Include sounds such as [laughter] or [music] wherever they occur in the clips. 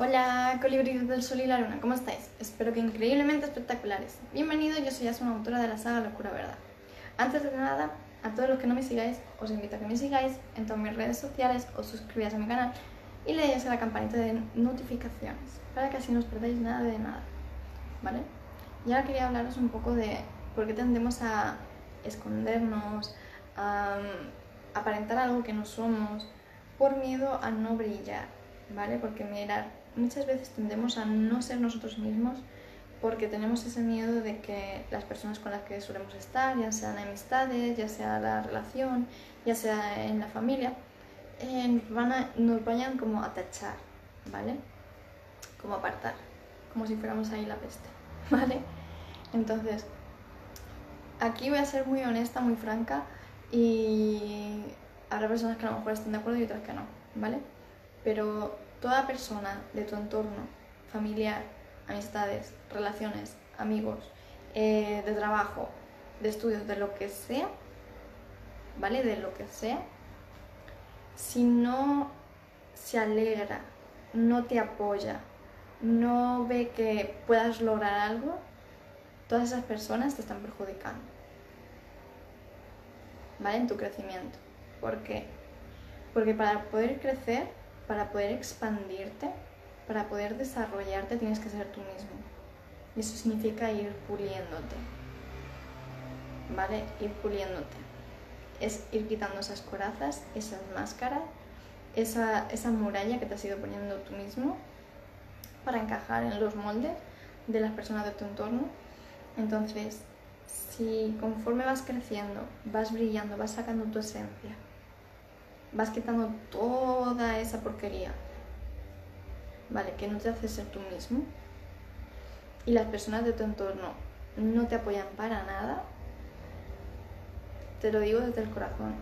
Hola, colibríes del sol y la luna, ¿cómo estáis? Espero que increíblemente espectaculares. Bienvenidos, yo soy Asuna, autora de la saga Locura Verdad. Antes de nada, a todos los que no me sigáis, os invito a que me sigáis en todas mis redes sociales, os suscribáis a mi canal y le deis a la campanita de notificaciones para que así no os perdáis nada de nada, ¿vale? Y ahora quería hablaros un poco de por qué tendemos a escondernos, a mm, aparentar algo que no somos, por miedo a no brillar, ¿vale? Porque mirar, muchas veces tendemos a no ser nosotros mismos porque tenemos ese miedo de que las personas con las que solemos estar, ya sean amistades, ya sea la relación, ya sea en la familia, eh, van nos vayan como a tachar, ¿vale? Como apartar, como si fuéramos ahí la peste, [laughs] ¿vale? Entonces, aquí voy a ser muy honesta, muy franca y habrá personas que a lo mejor estén de acuerdo y otras que no, ¿vale? Pero toda persona de tu entorno, familiar, amistades, relaciones, amigos, eh, de trabajo, de estudios, de lo que sea, ¿vale? De lo que sea, si no se alegra, no te apoya, no ve que puedas lograr algo, todas esas personas te están perjudicando. ¿Vale? En tu crecimiento. ¿Por qué? Porque para poder crecer para poder expandirte, para poder desarrollarte, tienes que ser tú mismo. Y eso significa ir puliéndote. ¿Vale? Ir puliéndote. Es ir quitando esas corazas, esas máscaras, esa, esa muralla que te has ido poniendo tú mismo para encajar en los moldes de las personas de tu entorno. Entonces, si conforme vas creciendo, vas brillando, vas sacando tu esencia, vas quitando toda esa porquería, ¿vale? Que no te hace ser tú mismo y las personas de tu entorno no te apoyan para nada, te lo digo desde el corazón.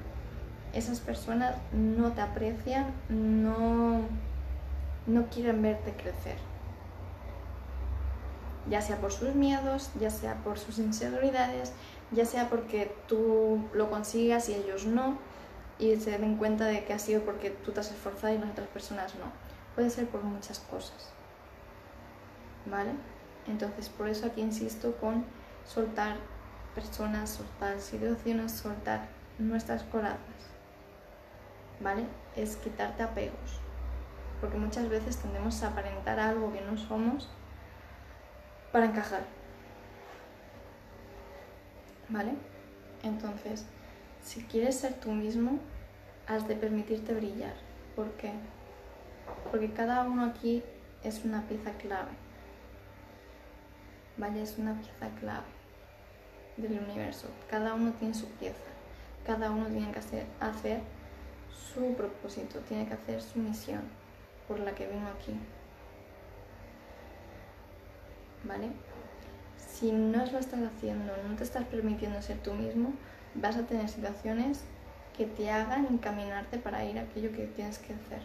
Esas personas no te aprecian, no, no quieren verte crecer. Ya sea por sus miedos, ya sea por sus inseguridades, ya sea porque tú lo consigas y ellos no y se den cuenta de que ha sido porque tú te has esforzado y las otras personas no. Puede ser por muchas cosas. ¿Vale? Entonces, por eso aquí insisto con soltar personas, soltar situaciones, soltar nuestras corazas. ¿Vale? Es quitarte apegos. Porque muchas veces tendemos a aparentar algo que no somos para encajar. ¿Vale? Entonces, si quieres ser tú mismo, has de permitirte brillar. ¿Por qué? Porque cada uno aquí es una pieza clave. Vaya, es una pieza clave del universo. Cada uno tiene su pieza. Cada uno tiene que hacer, hacer su propósito, tiene que hacer su misión por la que vino aquí. ¿Vale? Si no lo estás haciendo, no te estás permitiendo ser tú mismo, vas a tener situaciones que te hagan encaminarte para ir a aquello que tienes que hacer.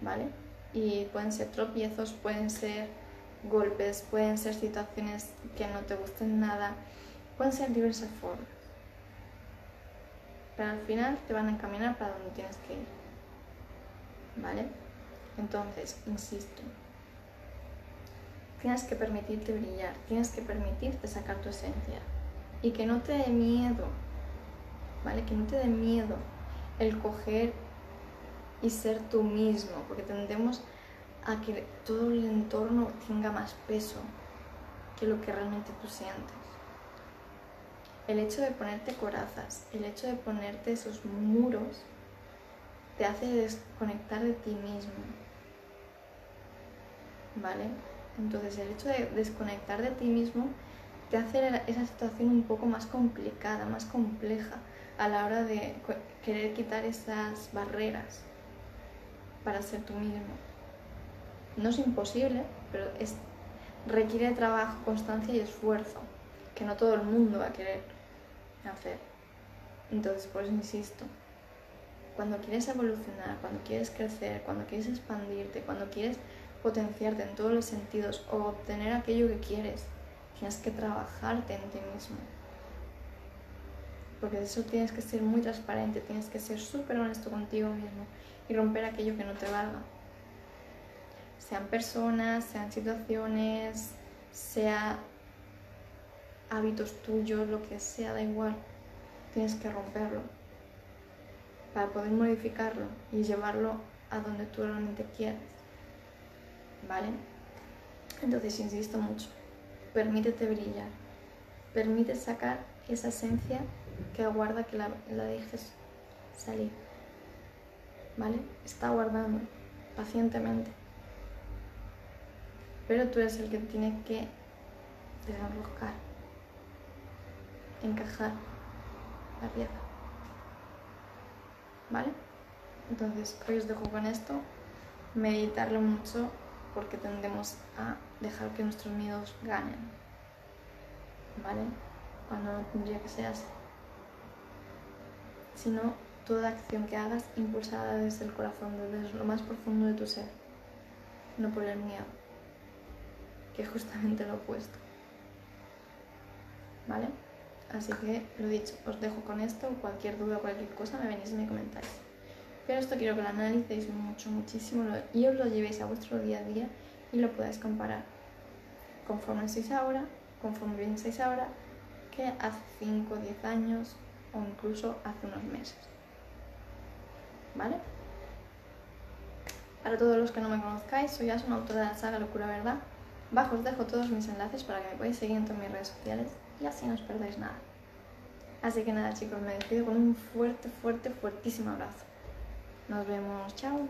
¿Vale? Y pueden ser tropiezos, pueden ser golpes, pueden ser situaciones que no te gusten nada, pueden ser diversas formas. Pero al final te van a encaminar para donde tienes que ir. ¿Vale? Entonces, insisto, tienes que permitirte brillar, tienes que permitirte sacar tu esencia y que no te dé miedo, ¿vale? Que no te dé miedo el coger y ser tú mismo, porque tendemos a que todo el entorno tenga más peso que lo que realmente tú sientes. El hecho de ponerte corazas, el hecho de ponerte esos muros, te hace desconectar de ti mismo. ¿Vale? Entonces el hecho de desconectar de ti mismo te hace esa situación un poco más complicada, más compleja a la hora de querer quitar esas barreras para ser tú mismo. No es imposible, pero es, requiere trabajo, constancia y esfuerzo, que no todo el mundo va a querer hacer. Entonces, por eso insisto, cuando quieres evolucionar, cuando quieres crecer, cuando quieres expandirte, cuando quieres potenciarte en todos los sentidos o obtener aquello que quieres, Tienes que trabajarte en ti mismo. Porque de eso tienes que ser muy transparente, tienes que ser súper honesto contigo mismo y romper aquello que no te valga. Sean personas, sean situaciones, sea hábitos tuyos, lo que sea, da igual. Tienes que romperlo para poder modificarlo y llevarlo a donde tú realmente quieres. ¿Vale? Entonces, insisto mucho, permítete brillar, permite sacar esa esencia que aguarda que la, dejes salir. ¿Vale? Está guardando pacientemente. Pero tú eres el que tiene que desenroscar, encajar la pieza. ¿Vale? Entonces, hoy os dejo con esto. Meditarlo mucho porque tendemos a dejar que nuestros miedos ganen. ¿Vale? Cuando no tendría que ser así. Sino toda acción que hagas impulsada desde el corazón, desde lo más profundo de tu ser. No por el miedo. Que es justamente lo opuesto. ¿Vale? Así que lo dicho, os dejo con esto. Cualquier duda, cualquier cosa, me venís y me comentáis. Pero esto quiero que lo analicéis mucho, muchísimo y os lo llevéis a vuestro día a día y lo podáis comparar conforme estáis ahora, conforme pensáis ahora, que hace 5 o 10 años o incluso hace unos meses. ¿Vale? Para todos los que no me conozcáis, soy una autora de la saga Locura Verdad. Bajo os dejo todos mis enlaces para que me podáis seguir en todas mis redes sociales y así no os perdáis nada. Así que nada chicos, me despido con un fuerte, fuerte, fuertísimo abrazo. Nos vemos, chao.